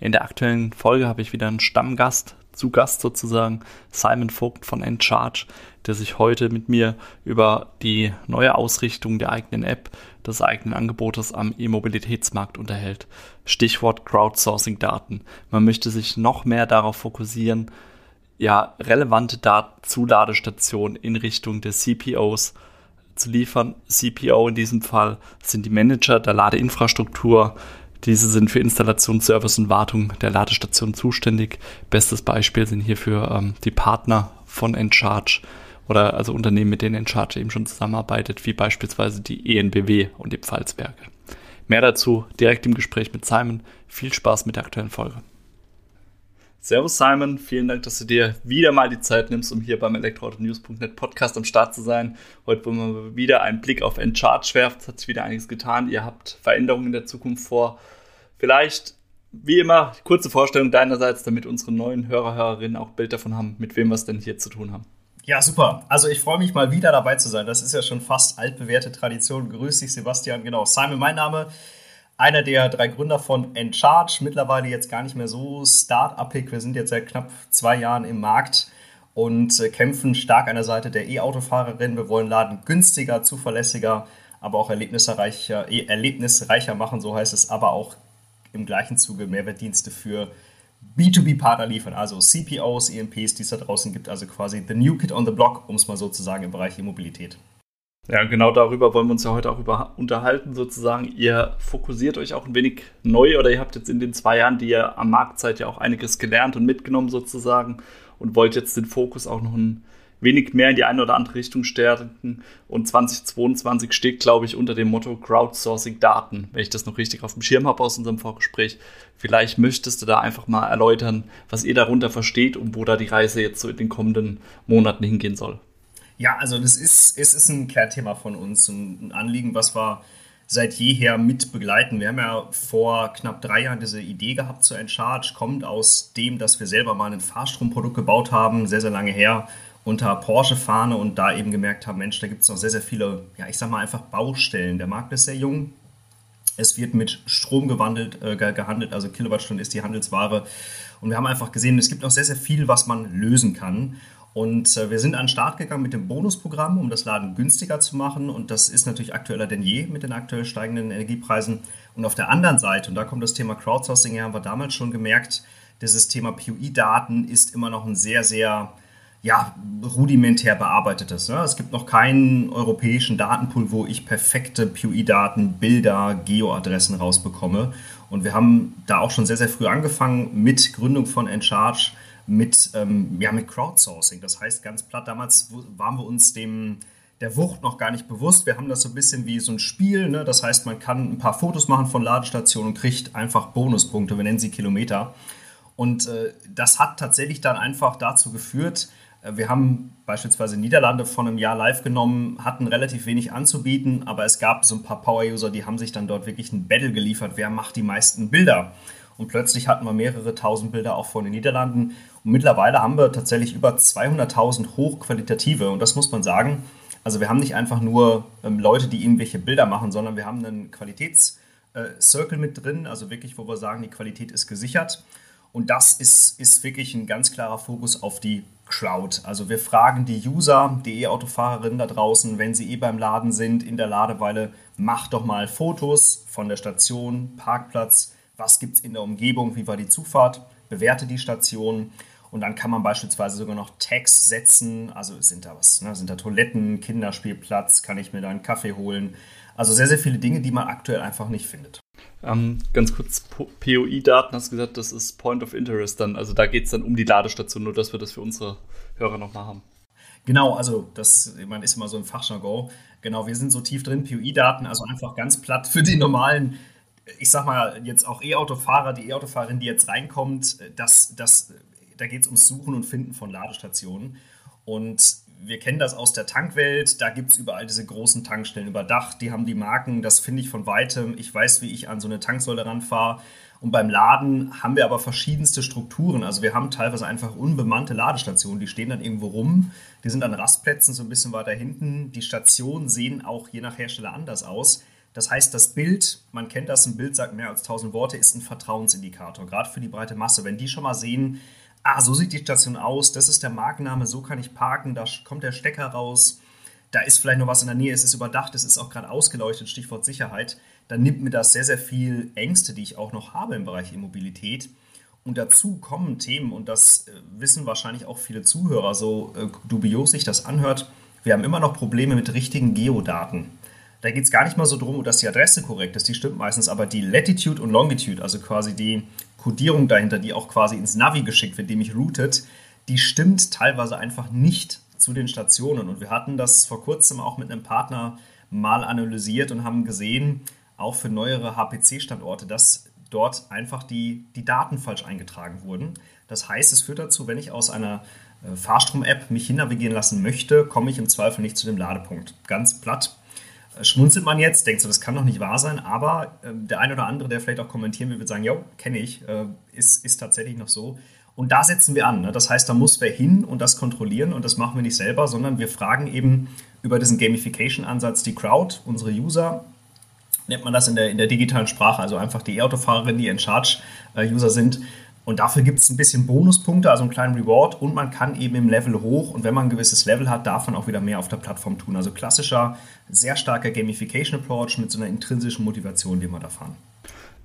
In der aktuellen Folge habe ich wieder einen Stammgast, zu Gast sozusagen, Simon Vogt von Encharge, der sich heute mit mir über die neue Ausrichtung der eigenen App, des eigenen Angebotes am E-Mobilitätsmarkt unterhält. Stichwort Crowdsourcing-Daten. Man möchte sich noch mehr darauf fokussieren, ja, relevante Daten zu Ladestationen in Richtung der CPOs zu liefern. CPO in diesem Fall sind die Manager der Ladeinfrastruktur, diese sind für Installation, Service und Wartung der Ladestation zuständig. Bestes Beispiel sind hierfür ähm, die Partner von Encharge oder also Unternehmen, mit denen Encharge eben schon zusammenarbeitet, wie beispielsweise die ENBW und die Pfalzwerke. Mehr dazu direkt im Gespräch mit Simon. Viel Spaß mit der aktuellen Folge. Servus Simon, vielen Dank, dass du dir wieder mal die Zeit nimmst, um hier beim elektroautonews.net Podcast am Start zu sein. Heute wollen wir wieder einen Blick auf Encharge werfen. Es hat sich wieder einiges getan. Ihr habt Veränderungen in der Zukunft vor. Vielleicht, wie immer, kurze Vorstellung deinerseits, damit unsere neuen Hörer, Hörerinnen auch Bild davon haben, mit wem wir es denn hier zu tun haben. Ja, super. Also ich freue mich mal wieder dabei zu sein. Das ist ja schon fast altbewährte Tradition. Grüß dich, Sebastian. Genau, Simon, mein Name einer der drei Gründer von Encharge, mittlerweile jetzt gar nicht mehr so start-upig. Wir sind jetzt seit knapp zwei Jahren im Markt und äh, kämpfen stark an der Seite der E-Autofahrerin. Wir wollen Laden günstiger, zuverlässiger, aber auch erlebnisreicher, eh, erlebnisreicher machen, so heißt es, aber auch im gleichen Zuge Mehrwertdienste für B2B-Partner liefern, also CPOs, EMPs, die es da draußen gibt, also quasi the new kid on the block, um es mal so zu sagen, im Bereich E-Mobilität. Ja, genau darüber wollen wir uns ja heute auch über unterhalten, sozusagen. Ihr fokussiert euch auch ein wenig neu oder ihr habt jetzt in den zwei Jahren, die ihr am Markt seid, ja auch einiges gelernt und mitgenommen sozusagen und wollt jetzt den Fokus auch noch ein wenig mehr in die eine oder andere Richtung stärken. Und 2022 steht, glaube ich, unter dem Motto Crowdsourcing Daten, wenn ich das noch richtig auf dem Schirm habe aus unserem Vorgespräch. Vielleicht möchtest du da einfach mal erläutern, was ihr darunter versteht und wo da die Reise jetzt so in den kommenden Monaten hingehen soll. Ja, also das ist, es ist ein Kernthema von uns, ein Anliegen, was wir seit jeher mit begleiten. Wir haben ja vor knapp drei Jahren diese Idee gehabt zu Encharge, kommt aus dem, dass wir selber mal ein Fahrstromprodukt gebaut haben, sehr, sehr lange her, unter Porsche-Fahne und da eben gemerkt haben, Mensch, da gibt es noch sehr, sehr viele, ja, ich sag mal einfach Baustellen. Der Markt ist sehr jung. Es wird mit Strom gewandelt, äh, gehandelt, also Kilowattstunde ist die Handelsware. Und wir haben einfach gesehen, es gibt noch sehr, sehr viel, was man lösen kann. Und äh, wir sind an den Start gegangen mit dem Bonusprogramm, um das Laden günstiger zu machen. Und das ist natürlich aktueller denn je mit den aktuell steigenden Energiepreisen. Und auf der anderen Seite, und da kommt das Thema Crowdsourcing her, haben wir damals schon gemerkt, dieses Thema PUI-Daten ist immer noch ein sehr, sehr ja, rudimentär bearbeitetes. Ne? Es gibt noch keinen europäischen Datenpool, wo ich perfekte PUI-Daten, Bilder, Geoadressen rausbekomme. Und wir haben da auch schon sehr, sehr früh angefangen mit Gründung von Encharge mit, ähm, ja, mit Crowdsourcing. Das heißt ganz platt, damals waren wir uns dem der Wucht noch gar nicht bewusst. Wir haben das so ein bisschen wie so ein Spiel. Ne? Das heißt, man kann ein paar Fotos machen von Ladestationen und kriegt einfach Bonuspunkte. Wir nennen sie Kilometer. Und äh, das hat tatsächlich dann einfach dazu geführt, wir haben beispielsweise Niederlande von einem Jahr live genommen, hatten relativ wenig anzubieten, aber es gab so ein paar Power-User, die haben sich dann dort wirklich ein Battle geliefert. Wer macht die meisten Bilder? Und plötzlich hatten wir mehrere tausend Bilder auch von den Niederlanden. Und mittlerweile haben wir tatsächlich über 200.000 hochqualitative. Und das muss man sagen. Also wir haben nicht einfach nur ähm, Leute, die irgendwelche Bilder machen, sondern wir haben einen Qualitätscircle äh, mit drin. Also wirklich, wo wir sagen, die Qualität ist gesichert. Und das ist, ist wirklich ein ganz klarer Fokus auf die Crowd. Also wir fragen die User, die E-Autofahrerinnen da draußen, wenn sie eh beim Laden sind, in der Ladeweile, macht doch mal Fotos von der Station, Parkplatz, was gibt es in der Umgebung, wie war die Zufahrt, bewerte die Station und dann kann man beispielsweise sogar noch Tags setzen, also sind da was, ne? sind da Toiletten, Kinderspielplatz, kann ich mir da einen Kaffee holen. Also sehr, sehr viele Dinge, die man aktuell einfach nicht findet. Ähm, ganz kurz, POI-Daten hast du gesagt, das ist Point of Interest dann. Also da geht es dann um die Ladestation, nur dass wir das für unsere Hörer nochmal haben. Genau, also das man ist immer so ein Fachjargon. Genau, wir sind so tief drin, POI-Daten, also einfach ganz platt für die normalen ich sag mal, jetzt auch E-Autofahrer, die E-Autofahrerin, die jetzt reinkommt, das, das, da geht es ums Suchen und Finden von Ladestationen. Und wir kennen das aus der Tankwelt, da gibt es überall diese großen Tankstellen überdacht, die haben die Marken, das finde ich von weitem. Ich weiß, wie ich an so eine Tanksäule ranfahre. Und beim Laden haben wir aber verschiedenste Strukturen. Also wir haben teilweise einfach unbemannte Ladestationen, die stehen dann irgendwo rum. Die sind an Rastplätzen so ein bisschen weiter hinten. Die Stationen sehen auch je nach Hersteller anders aus. Das heißt, das Bild, man kennt das, ein Bild sagt mehr als tausend Worte, ist ein Vertrauensindikator, gerade für die breite Masse. Wenn die schon mal sehen, ah, so sieht die Station aus, das ist der Markenname, so kann ich parken, da kommt der Stecker raus, da ist vielleicht noch was in der Nähe, es ist überdacht, es ist auch gerade ausgeleuchtet, Stichwort Sicherheit, dann nimmt mir das sehr, sehr viel Ängste, die ich auch noch habe im Bereich Immobilität. Und dazu kommen Themen, und das äh, wissen wahrscheinlich auch viele Zuhörer, so äh, dubios sich das anhört, wir haben immer noch Probleme mit richtigen Geodaten. Da geht es gar nicht mal so darum, dass die Adresse korrekt ist, die stimmt meistens, aber die Latitude und Longitude, also quasi die Codierung dahinter, die auch quasi ins Navi geschickt wird, die mich routet, die stimmt teilweise einfach nicht zu den Stationen. Und wir hatten das vor kurzem auch mit einem Partner mal analysiert und haben gesehen, auch für neuere HPC-Standorte, dass dort einfach die, die Daten falsch eingetragen wurden. Das heißt, es führt dazu, wenn ich aus einer äh, Fahrstrom-App mich hinnavigieren lassen möchte, komme ich im Zweifel nicht zu dem Ladepunkt. Ganz platt schmunzelt man jetzt, denkt so, das kann doch nicht wahr sein, aber äh, der eine oder andere, der vielleicht auch kommentieren will, wird sagen, ja, kenne ich, äh, ist, ist tatsächlich noch so. Und da setzen wir an. Ne? Das heißt, da muss wer hin und das kontrollieren und das machen wir nicht selber, sondern wir fragen eben über diesen Gamification-Ansatz die Crowd, unsere User, nennt man das in der, in der digitalen Sprache, also einfach die E-Autofahrerinnen, die in Charge-User äh, sind, und dafür gibt es ein bisschen Bonuspunkte, also einen kleinen Reward und man kann eben im Level hoch und wenn man ein gewisses Level hat, darf man auch wieder mehr auf der Plattform tun. Also klassischer, sehr starker Gamification Approach mit so einer intrinsischen Motivation, die wir da fahren.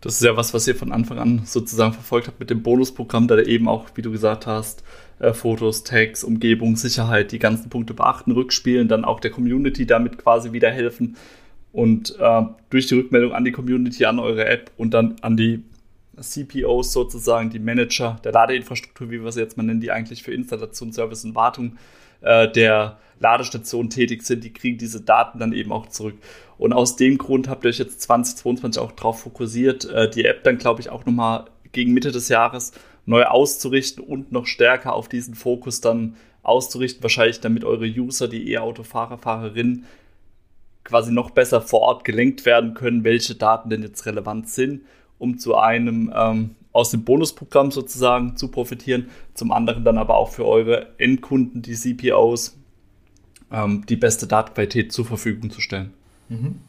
Das ist ja was, was ihr von Anfang an sozusagen verfolgt habt mit dem Bonusprogramm, da eben auch, wie du gesagt hast, äh, Fotos, Tags, Umgebung, Sicherheit, die ganzen Punkte beachten, rückspielen, dann auch der Community damit quasi wieder helfen und äh, durch die Rückmeldung an die Community, an eure App und dann an die CPOs sozusagen, die Manager der Ladeinfrastruktur, wie wir sie jetzt mal nennen, die eigentlich für Installation, Service und Wartung äh, der Ladestation tätig sind, die kriegen diese Daten dann eben auch zurück. Und aus dem Grund habt ihr euch jetzt 2022 auch darauf fokussiert, äh, die App dann, glaube ich, auch nochmal gegen Mitte des Jahres neu auszurichten und noch stärker auf diesen Fokus dann auszurichten, wahrscheinlich damit eure User, die E-Autofahrer, Fahrerinnen, quasi noch besser vor Ort gelenkt werden können, welche Daten denn jetzt relevant sind um zu einem ähm, aus dem Bonusprogramm sozusagen zu profitieren, zum anderen dann aber auch für eure Endkunden, die CPOs, ähm, die beste Datenqualität zur Verfügung zu stellen. Mhm.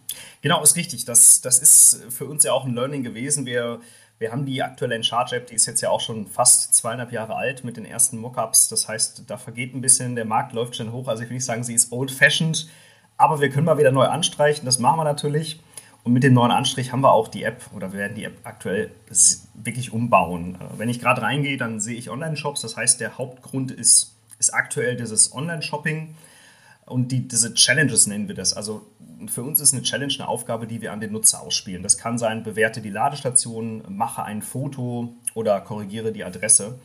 Genau, ist richtig. Das, das ist für uns ja auch ein Learning gewesen. Wir, wir haben die aktuelle Encharge-App, die ist jetzt ja auch schon fast zweieinhalb Jahre alt mit den ersten Mockups. Das heißt, da vergeht ein bisschen, der Markt läuft schon hoch. Also ich will nicht sagen, sie ist old-fashioned, aber wir können mal wieder neu anstreichen. Das machen wir natürlich. Und mit dem neuen Anstrich haben wir auch die App oder wir werden die App aktuell wirklich umbauen. Äh, wenn ich gerade reingehe, dann sehe ich Online-Shops. Das heißt, der Hauptgrund ist, ist aktuell dieses Online-Shopping und die, diese Challenges nennen wir das. Also für uns ist eine Challenge eine Aufgabe, die wir an den Nutzer ausspielen. Das kann sein, bewerte die Ladestation, mache ein Foto oder korrigiere die Adresse.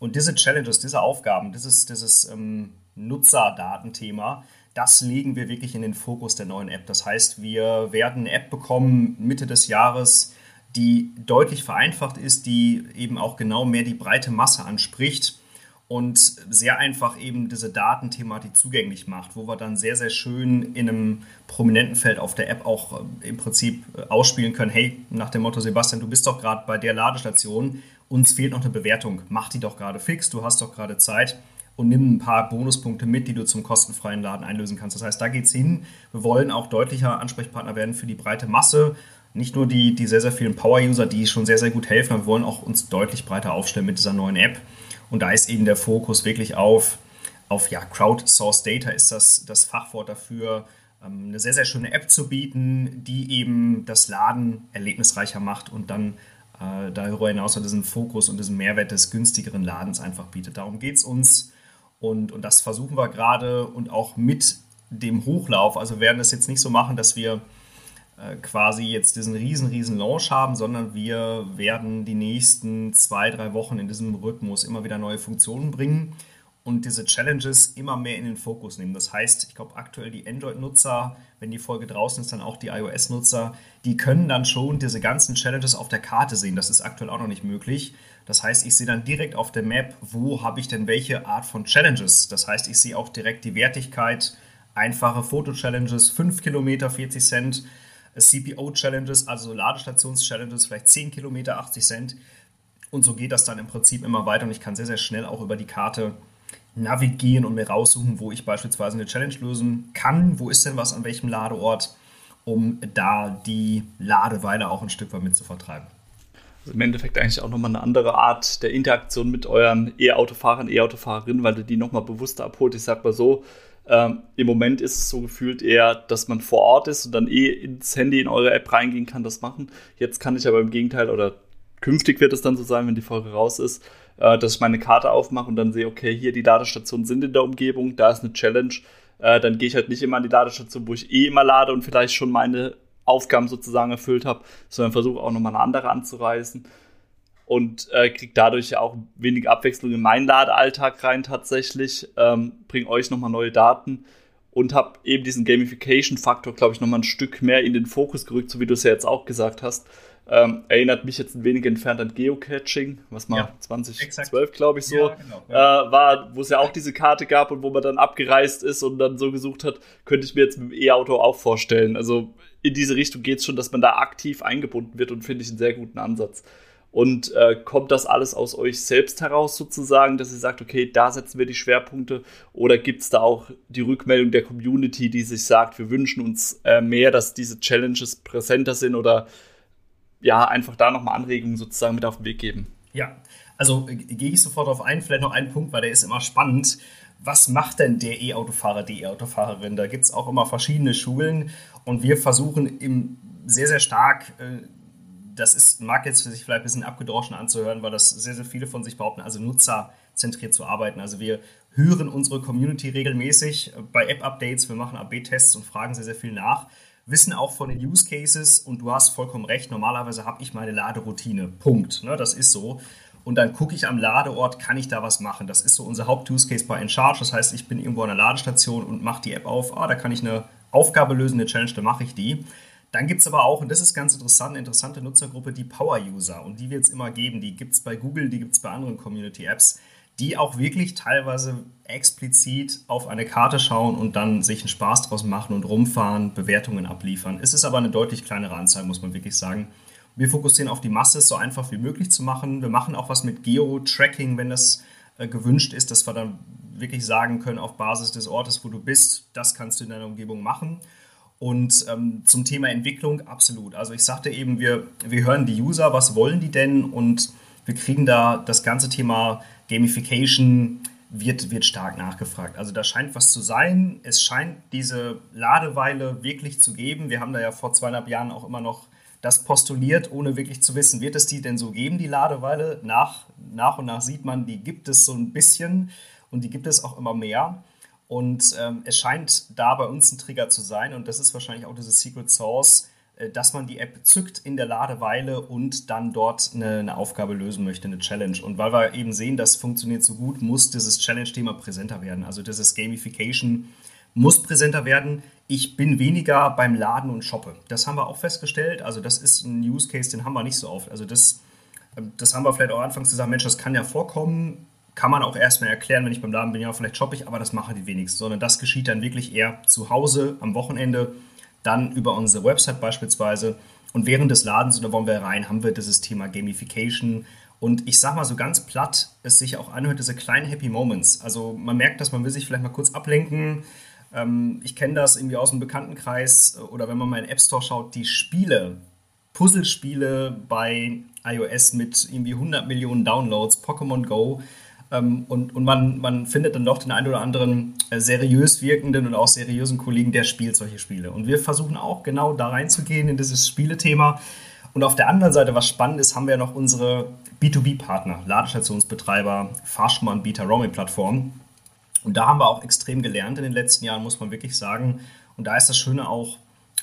Und diese Challenges, diese Aufgaben, dieses, dieses ähm, Nutzerdatenthema, das legen wir wirklich in den Fokus der neuen App. Das heißt, wir werden eine App bekommen Mitte des Jahres, die deutlich vereinfacht ist, die eben auch genau mehr die breite Masse anspricht und sehr einfach eben diese Datenthematik zugänglich macht, wo wir dann sehr, sehr schön in einem prominenten Feld auf der App auch äh, im Prinzip äh, ausspielen können, hey, nach dem Motto, Sebastian, du bist doch gerade bei der Ladestation, uns fehlt noch eine Bewertung, mach die doch gerade fix, du hast doch gerade Zeit und nimm ein paar Bonuspunkte mit, die du zum kostenfreien Laden einlösen kannst. Das heißt, da geht es hin. Wir wollen auch deutlicher Ansprechpartner werden für die breite Masse. Nicht nur die, die sehr, sehr vielen Power-User, die schon sehr, sehr gut helfen, aber wir wollen auch uns deutlich breiter aufstellen mit dieser neuen App. Und da ist eben der Fokus wirklich auf, auf ja, Crowdsourced Data ist das, das Fachwort dafür, ähm, eine sehr, sehr schöne App zu bieten, die eben das Laden erlebnisreicher macht und dann äh, darüber hinaus diesen Fokus und diesen Mehrwert des günstigeren Ladens einfach bietet. Darum geht es uns und, und das versuchen wir gerade und auch mit dem Hochlauf. Also werden das jetzt nicht so machen, dass wir äh, quasi jetzt diesen riesen, riesen Launch haben, sondern wir werden die nächsten zwei, drei Wochen in diesem Rhythmus immer wieder neue Funktionen bringen und diese Challenges immer mehr in den Fokus nehmen. Das heißt, ich glaube aktuell die Android-Nutzer, wenn die Folge draußen ist, dann auch die iOS-Nutzer, die können dann schon diese ganzen Challenges auf der Karte sehen. Das ist aktuell auch noch nicht möglich. Das heißt, ich sehe dann direkt auf der Map, wo habe ich denn welche Art von Challenges. Das heißt, ich sehe auch direkt die Wertigkeit, einfache Foto-Challenges, 5 Kilometer, 40 Cent, CPO-Challenges, also Ladestations-Challenges, vielleicht 10 Kilometer, 80 Cent. Und so geht das dann im Prinzip immer weiter und ich kann sehr, sehr schnell auch über die Karte navigieren und mir raussuchen, wo ich beispielsweise eine Challenge lösen kann. Wo ist denn was an welchem Ladeort, um da die Ladeweile auch ein Stück weit mit zu vertreiben. Also im Endeffekt eigentlich auch nochmal eine andere Art der Interaktion mit euren E-Autofahrern, E-Autofahrerinnen, weil du die nochmal bewusster abholt. Ich sag mal so, ähm, Im Moment ist es so gefühlt eher, dass man vor Ort ist und dann eh ins Handy in eure App reingehen kann, das machen. Jetzt kann ich aber im Gegenteil oder künftig wird es dann so sein, wenn die Folge raus ist, äh, dass ich meine Karte aufmache und dann sehe, okay, hier die Ladestationen sind in der Umgebung, da ist eine Challenge. Äh, dann gehe ich halt nicht immer an die Ladestation, wo ich eh immer lade und vielleicht schon meine Aufgaben sozusagen erfüllt habe, sondern versuche auch nochmal eine andere anzureisen und äh, kriege dadurch ja auch wenig Abwechslung in meinen Ladealltag rein tatsächlich, ähm, bringe euch nochmal neue Daten und habe eben diesen Gamification-Faktor, glaube ich, nochmal ein Stück mehr in den Fokus gerückt, so wie du es ja jetzt auch gesagt hast, ähm, erinnert mich jetzt ein wenig entfernt an Geocaching, was mal ja, 2012, glaube ich, so ja, genau, ja. Äh, war, wo es ja auch diese Karte gab und wo man dann abgereist ist und dann so gesucht hat, könnte ich mir jetzt mit dem E-Auto auch vorstellen. Also in diese Richtung geht es schon, dass man da aktiv eingebunden wird und finde ich einen sehr guten Ansatz. Und äh, kommt das alles aus euch selbst heraus sozusagen, dass ihr sagt, okay, da setzen wir die Schwerpunkte? Oder gibt es da auch die Rückmeldung der Community, die sich sagt, wir wünschen uns äh, mehr, dass diese Challenges präsenter sind oder ja, einfach da nochmal Anregungen sozusagen mit auf den Weg geben. Ja, also äh, gehe ich sofort auf einen, vielleicht noch einen Punkt, weil der ist immer spannend. Was macht denn der E-Autofahrer, die E-Autofahrerin? Da gibt es auch immer verschiedene Schulen und wir versuchen im sehr, sehr stark, äh, das ist, mag jetzt für sich vielleicht ein bisschen abgedroschen anzuhören, weil das sehr, sehr viele von sich behaupten, also nutzerzentriert zu arbeiten. Also wir hören unsere Community regelmäßig bei App-Updates, wir machen AB-Tests und fragen sehr, sehr viel nach wissen auch von den Use Cases und du hast vollkommen recht, normalerweise habe ich meine Laderoutine. Punkt. Ne, das ist so. Und dann gucke ich am Ladeort, kann ich da was machen? Das ist so unser Haupt-Use Case bei InCharge. Das heißt, ich bin irgendwo an der Ladestation und mache die App auf. Ah, da kann ich eine Aufgabe lösen, eine Challenge, dann mache ich die. Dann gibt es aber auch, und das ist ganz interessant, eine interessante Nutzergruppe, die Power-User. Und die wird es immer geben. Die gibt es bei Google, die gibt es bei anderen Community-Apps die auch wirklich teilweise explizit auf eine Karte schauen und dann sich einen Spaß draus machen und rumfahren, Bewertungen abliefern. Es ist aber eine deutlich kleinere Anzahl, muss man wirklich sagen. Wir fokussieren auf die Masse, es so einfach wie möglich zu machen. Wir machen auch was mit Geo-Tracking, wenn das äh, gewünscht ist, dass wir dann wirklich sagen können, auf Basis des Ortes, wo du bist, das kannst du in deiner Umgebung machen. Und ähm, zum Thema Entwicklung, absolut. Also ich sagte eben, wir, wir hören die User, was wollen die denn? Und wir kriegen da das ganze Thema Gamification wird, wird stark nachgefragt. Also da scheint was zu sein. Es scheint diese Ladeweile wirklich zu geben. Wir haben da ja vor zweieinhalb Jahren auch immer noch das postuliert, ohne wirklich zu wissen, wird es die denn so geben, die Ladeweile? Nach, nach und nach sieht man, die gibt es so ein bisschen und die gibt es auch immer mehr. Und ähm, es scheint da bei uns ein Trigger zu sein und das ist wahrscheinlich auch diese Secret Source, dass man die App zückt in der Ladeweile und dann dort eine, eine, Aufgabe lösen möchte, eine Challenge. Und weil wir eben sehen, das funktioniert so gut, muss dieses Challenge-Thema präsenter werden. Also dieses Gamification muss präsenter werden. Ich bin weniger beim Laden und shoppe. Das haben wir auch festgestellt. Also das ist ein Use Case, den haben wir nicht so oft. Also das, ähm, das haben wir vielleicht auch anfangs gesagt, Mensch, das kann ja vorkommen. Kann man auch erstmal erklären, wenn ich beim Laden bin, ja, vielleicht shoppe ich, aber das machen die wenigsten. Sondern das geschieht dann wirklich eher zu Hause am Wochenende dann über unsere Website beispielsweise. Und während des Ladens, oder wollen wir rein, haben wir dieses Thema Gamification. Und ich sage mal so ganz platt, es sich auch anhört, diese kleinen Happy Moments. Also man merkt, dass man will sich vielleicht mal kurz ablenken. Ähm, ich kenne das irgendwie aus dem Bekanntenkreis oder wenn man mal in den App Store schaut, die Spiele, Puzzlespiele bei iOS mit irgendwie 100 Millionen Downloads, Pokémon Go, und, und man, man findet dann doch den einen oder anderen äh, seriös wirkenden und auch seriösen Kollegen, der spielt solche Spiele. Und wir versuchen auch genau da reinzugehen in dieses Spielethema. Und auf der anderen Seite, was spannend ist, haben wir noch unsere B2B-Partner, Ladestationsbetreiber, Fahrstromanbieter, Roaming-Plattformen. Und da haben wir auch extrem gelernt in den letzten Jahren, muss man wirklich sagen. Und da ist das Schöne auch,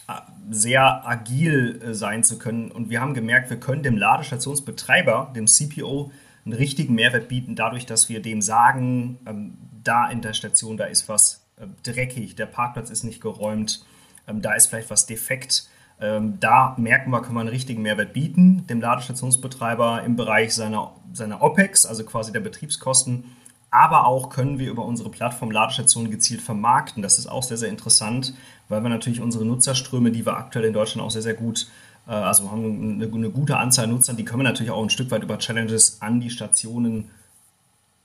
äh, sehr agil äh, sein zu können. Und wir haben gemerkt, wir können dem Ladestationsbetreiber, dem CPO, einen richtigen Mehrwert bieten, dadurch, dass wir dem sagen, ähm, da in der Station, da ist was äh, dreckig, der Parkplatz ist nicht geräumt, ähm, da ist vielleicht was defekt. Ähm, da merken wir, können wir einen richtigen Mehrwert bieten, dem Ladestationsbetreiber im Bereich seiner, seiner OPEX, also quasi der Betriebskosten. Aber auch können wir über unsere Plattform Ladestationen gezielt vermarkten. Das ist auch sehr, sehr interessant, weil wir natürlich unsere Nutzerströme, die wir aktuell in Deutschland auch sehr, sehr gut also haben eine, eine, gute Anzahl Nutzer, die können wir natürlich auch ein Stück weit über Challenges an die Stationen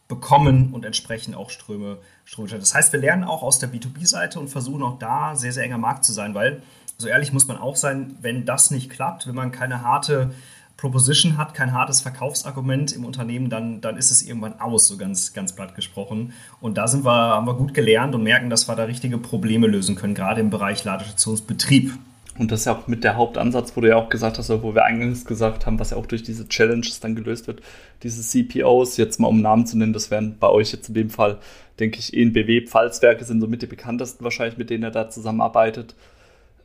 bekommen und entsprechend auch Ströme, Ströme. Das heißt, wir lernen auch aus der B2B-Seite und versuchen auch da sehr, sehr enger Markt zu sein, weil so ehrlich muss man auch sein, wenn das nicht klappt, wenn man keine harte Proposition hat, kein hartes Verkaufsargument im Unternehmen, dann, dann ist es irgendwann aus, so ganz, ganz platt gesprochen. Und da sind wir, haben wir gut gelernt und merken, dass wir da richtige Probleme lösen können, gerade im Bereich Ladestationsbetrieb. Und das ist ja auch mit der Hauptansatz, wo du ja auch gesagt hast, wo wir eingangs gesagt haben, was ja auch durch diese Challenges dann gelöst wird, diese CPOs, jetzt mal um Namen zu nennen, das wären bei euch jetzt in dem Fall, denke ich, ENBW, Pfalzwerke sind somit die bekanntesten wahrscheinlich, mit denen er da zusammenarbeitet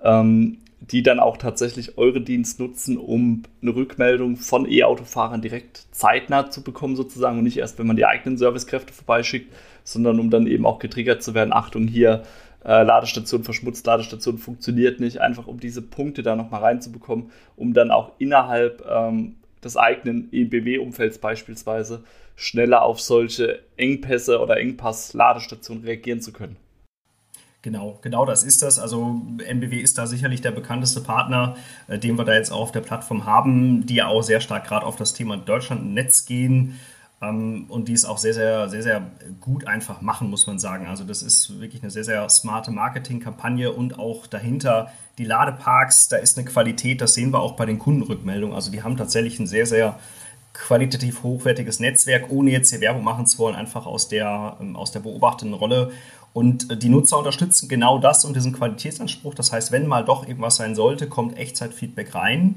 ähm, die dann auch tatsächlich eure Dienst nutzen, um eine Rückmeldung von E-Autofahrern direkt zeitnah zu bekommen, sozusagen, und nicht erst, wenn man die eigenen Servicekräfte vorbeischickt, sondern um dann eben auch getriggert zu werden, Achtung, hier, äh, Ladestation verschmutzt, Ladestation funktioniert nicht, einfach um diese Punkte da nochmal reinzubekommen, um dann auch innerhalb ähm, des eigenen EBW-Umfelds beispielsweise schneller auf solche Engpässe oder Engpass-Ladestationen reagieren zu können. Genau, genau das ist das. Also NBW ist da sicherlich der bekannteste Partner, äh, den wir da jetzt auch auf der Plattform haben, die ja auch sehr stark gerade auf das Thema Deutschland-Netz gehen und die es auch sehr, sehr, sehr, sehr gut einfach machen, muss man sagen. Also das ist wirklich eine sehr, sehr smarte Marketingkampagne und auch dahinter die Ladeparks, da ist eine Qualität, das sehen wir auch bei den Kundenrückmeldungen. Also die haben tatsächlich ein sehr, sehr qualitativ hochwertiges Netzwerk, ohne jetzt hier Werbung machen zu wollen, einfach aus der, ähm, aus der beobachtenden Rolle. Und äh, die Nutzer unterstützen genau das und diesen Qualitätsanspruch. Das heißt, wenn mal doch irgendwas sein sollte, kommt Echtzeitfeedback rein.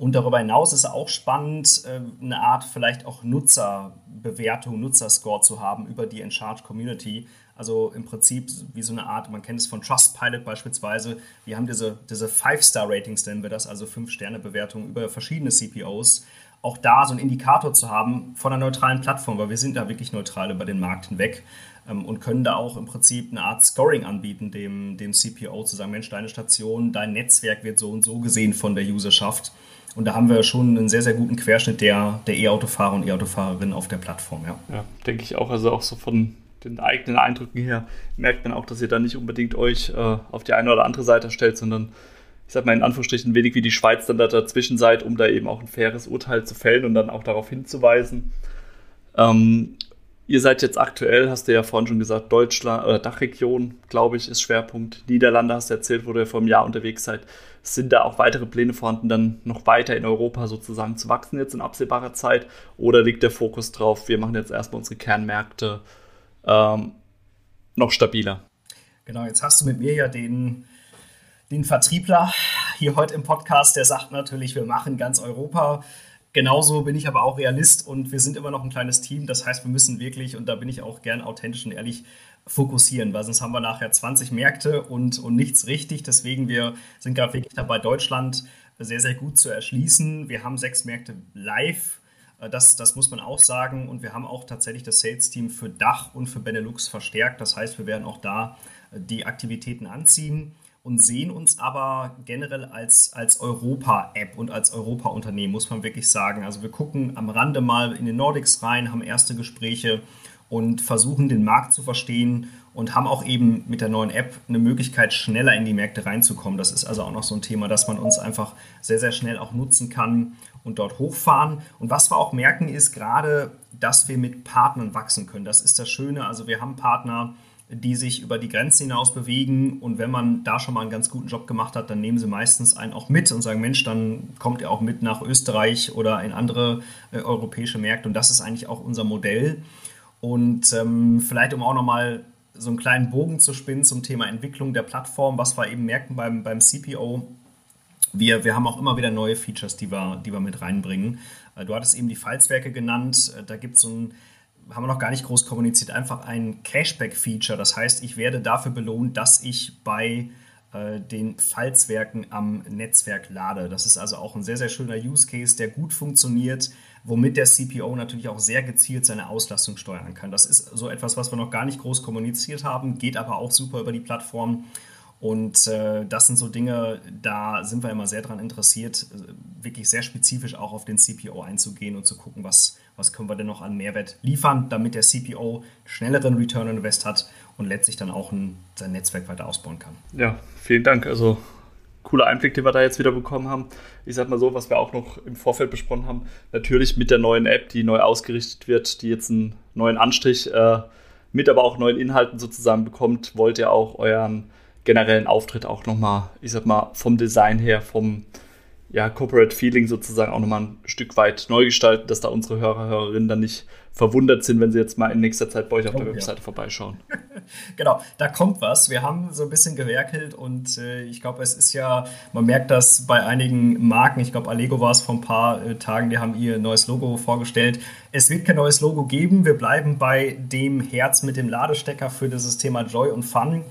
Und darüber hinaus ist auch spannend, äh, eine Art vielleicht auch Nutzerbewertung, Nutzerscore zu haben über die Encharge Community. Also im Prinzip wie so eine Art, man kennt es von Trustpilot beispielsweise. Wir haben diese, diese Five-Star-Ratings, nennen wir das, also Fünf-Sterne-Bewertungen über verschiedene CPOs. Auch da so einen Indikator zu haben von einer neutralen Plattform, weil wir sind da wirklich neutral über den Markt hinweg ähm, und können da auch im Prinzip eine Art Scoring anbieten, dem, dem CPO zu sagen, Mensch, deine Station, dein Netzwerk wird so und so gesehen von der Userschaft. Und da haben wir schon einen sehr, sehr guten Querschnitt der, der E-Autofahrer und E-Autofahrerinnen auf der Plattform. Ja. ja, denke ich auch. Also auch so von den eigenen Eindrücken her merkt man auch, dass ihr da nicht unbedingt euch äh, auf die eine oder andere Seite stellt, sondern ich sag mal in Anführungsstrichen wenig wie die Schweiz dann da dazwischen seid, um da eben auch ein faires Urteil zu fällen und dann auch darauf hinzuweisen. Ähm, Ihr seid jetzt aktuell, hast du ja vorhin schon gesagt, Deutschland oder Dachregion, glaube ich, ist Schwerpunkt. Niederlande hast du erzählt, wo du ja vor einem Jahr unterwegs seid. Sind da auch weitere Pläne vorhanden, dann noch weiter in Europa sozusagen zu wachsen jetzt in absehbarer Zeit? Oder liegt der Fokus drauf, wir machen jetzt erstmal unsere Kernmärkte ähm, noch stabiler? Genau, jetzt hast du mit mir ja den, den Vertriebler hier heute im Podcast, der sagt natürlich, wir machen ganz Europa. Genauso bin ich aber auch Realist und wir sind immer noch ein kleines Team. Das heißt, wir müssen wirklich, und da bin ich auch gern authentisch und ehrlich, fokussieren, weil sonst haben wir nachher 20 Märkte und, und nichts richtig. Deswegen, wir sind gerade wirklich dabei, Deutschland sehr, sehr gut zu erschließen. Wir haben sechs Märkte live. Das, das muss man auch sagen. Und wir haben auch tatsächlich das Sales-Team für Dach und für Benelux verstärkt. Das heißt, wir werden auch da die Aktivitäten anziehen und sehen uns aber generell als, als Europa-App und als Europa-Unternehmen, muss man wirklich sagen. Also wir gucken am Rande mal in den Nordics rein, haben erste Gespräche und versuchen den Markt zu verstehen und haben auch eben mit der neuen App eine Möglichkeit, schneller in die Märkte reinzukommen. Das ist also auch noch so ein Thema, dass man uns einfach sehr, sehr schnell auch nutzen kann und dort hochfahren. Und was wir auch merken, ist gerade, dass wir mit Partnern wachsen können. Das ist das Schöne. Also wir haben Partner, die sich über die Grenzen hinaus bewegen. Und wenn man da schon mal einen ganz guten Job gemacht hat, dann nehmen sie meistens einen auch mit und sagen, Mensch, dann kommt ihr auch mit nach Österreich oder in andere äh, europäische Märkte. Und das ist eigentlich auch unser Modell. Und ähm, vielleicht, um auch nochmal so einen kleinen Bogen zu spinnen zum Thema Entwicklung der Plattform, was wir eben merken beim, beim CPO, wir, wir haben auch immer wieder neue Features, die wir, die wir mit reinbringen. Äh, du hattest eben die Falzwerke genannt. Äh, da gibt es so ein haben wir noch gar nicht groß kommuniziert, einfach ein Cashback-Feature. Das heißt, ich werde dafür belohnt, dass ich bei äh, den Falzwerken am Netzwerk lade. Das ist also auch ein sehr, sehr schöner Use Case, der gut funktioniert, womit der CPO natürlich auch sehr gezielt seine Auslastung steuern kann. Das ist so etwas, was wir noch gar nicht groß kommuniziert haben, geht aber auch super über die Plattform. Und äh, das sind so Dinge, da sind wir immer sehr daran interessiert, äh, wirklich sehr spezifisch auch auf den CPO einzugehen und zu gucken, was, was können wir denn noch an Mehrwert liefern, damit der CPO schnelleren Return on Invest hat und letztlich dann auch ein, sein Netzwerk weiter ausbauen kann. Ja, vielen Dank. Also cooler Einblick, den wir da jetzt wieder bekommen haben. Ich sag mal so, was wir auch noch im Vorfeld besprochen haben, natürlich mit der neuen App, die neu ausgerichtet wird, die jetzt einen neuen Anstrich äh, mit aber auch neuen Inhalten sozusagen bekommt, wollt ihr auch euren generellen Auftritt auch nochmal, ich sag mal, vom Design her, vom ja, Corporate Feeling sozusagen auch nochmal ein Stück weit neu gestalten, dass da unsere Hörer, Hörerinnen dann nicht verwundert sind, wenn sie jetzt mal in nächster Zeit bei euch auf oh, der Webseite ja. vorbeischauen. genau, da kommt was. Wir haben so ein bisschen gewerkelt und äh, ich glaube, es ist ja, man merkt das bei einigen Marken, ich glaube, Allego war es vor ein paar äh, Tagen, die haben ihr neues Logo vorgestellt. Es wird kein neues Logo geben. Wir bleiben bei dem Herz mit dem Ladestecker für dieses Thema Joy und Fun.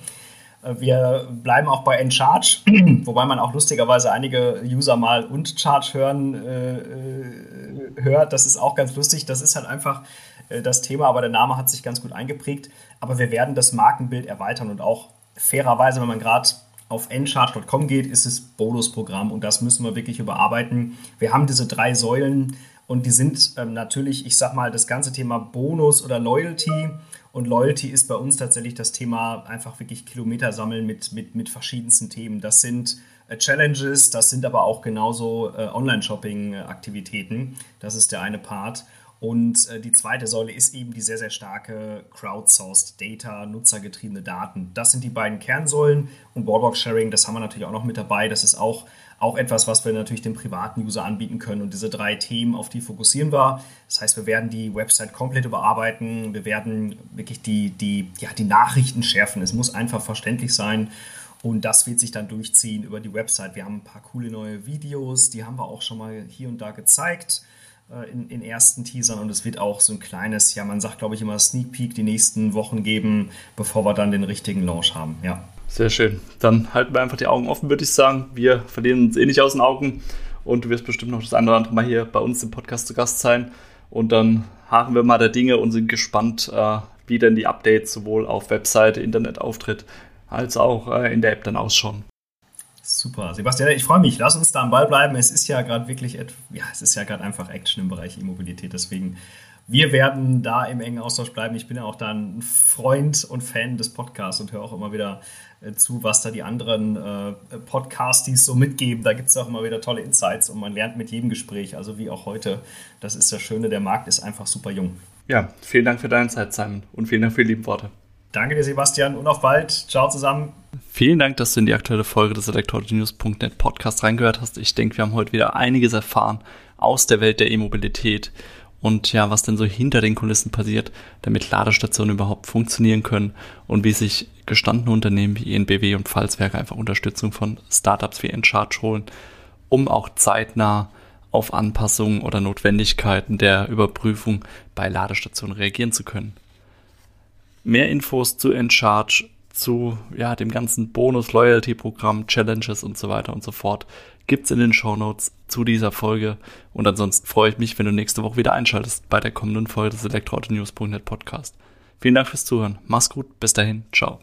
Wir bleiben auch bei Encharge, wobei man auch lustigerweise einige User mal und Charge hören äh, hört. Das ist auch ganz lustig. Das ist halt einfach äh, das Thema, aber der Name hat sich ganz gut eingeprägt. Aber wir werden das Markenbild erweitern und auch fairerweise, wenn man gerade auf encharge.com geht, ist es Bonusprogramm und das müssen wir wirklich überarbeiten. Wir haben diese drei Säulen und die sind ähm, natürlich, ich sag mal, das ganze Thema Bonus oder Loyalty und Loyalty ist bei uns tatsächlich das Thema einfach wirklich Kilometer sammeln mit, mit, mit verschiedensten Themen. Das sind äh, Challenges, das sind aber auch genauso äh, Online-Shopping-Aktivitäten. Das ist der eine Part. Und äh, die zweite Säule ist eben die sehr, sehr starke Crowdsourced Data, nutzergetriebene Daten. Das sind die beiden Kernsäulen und Wallbox Sharing, das haben wir natürlich auch noch mit dabei. Das ist auch, auch etwas, was wir natürlich dem privaten User anbieten können. Und diese drei Themen, auf die fokussieren wir. Das heißt, wir werden die Website komplett überarbeiten. Wir werden wirklich die, die, ja, die Nachrichten schärfen. Es muss einfach verständlich sein. Und das wird sich dann durchziehen über die Website. Wir haben ein paar coole neue Videos, die haben wir auch schon mal hier und da gezeigt. Äh, in, in, ersten Teasern und es wird auch so ein kleines, ja, man sagt, glaube ich, immer Sneak Peek die nächsten Wochen geben, bevor wir dann den richtigen Launch haben. Ja. Sehr schön. Dann halten wir einfach die Augen offen, würde ich sagen. Wir verlieren uns eh nicht aus den Augen und du wirst bestimmt noch das eine oder andere Mal hier bei uns im Podcast zu Gast sein. Und dann haken wir mal der Dinge und sind gespannt, äh, wie denn die Updates sowohl auf Webseite, Internetauftritt als auch äh, in der App dann ausschauen. Super, Sebastian, ich freue mich. Lass uns da am Ball bleiben. Es ist ja gerade wirklich, ja, es ist ja gerade einfach Action im Bereich E-Mobilität. Deswegen, wir werden da im engen Austausch bleiben. Ich bin ja auch da ein Freund und Fan des Podcasts und höre auch immer wieder zu, was da die anderen äh, Podcasties so mitgeben. Da gibt es auch immer wieder tolle Insights und man lernt mit jedem Gespräch, also wie auch heute. Das ist das Schöne, der Markt ist einfach super jung. Ja, vielen Dank für deine Zeit, Simon, und vielen Dank für die lieben Worte. Danke dir, Sebastian, und auf bald. Ciao zusammen. Vielen Dank, dass du in die aktuelle Folge des Elektronews.net Podcast reingehört hast. Ich denke, wir haben heute wieder einiges erfahren aus der Welt der E-Mobilität und ja, was denn so hinter den Kulissen passiert, damit Ladestationen überhaupt funktionieren können und wie sich gestandene Unternehmen wie ENBW und Pfalzwerke einfach Unterstützung von Startups wie Encharge holen, um auch zeitnah auf Anpassungen oder Notwendigkeiten der Überprüfung bei Ladestationen reagieren zu können. Mehr Infos zu Encharge, zu ja, dem ganzen Bonus-Loyalty-Programm, Challenges und so weiter und so fort gibt's in den Show Notes zu dieser Folge. Und ansonsten freue ich mich, wenn du nächste Woche wieder einschaltest bei der kommenden Folge des Elektroauto-News.net Podcast. Vielen Dank fürs Zuhören. Mach's gut. Bis dahin. Ciao.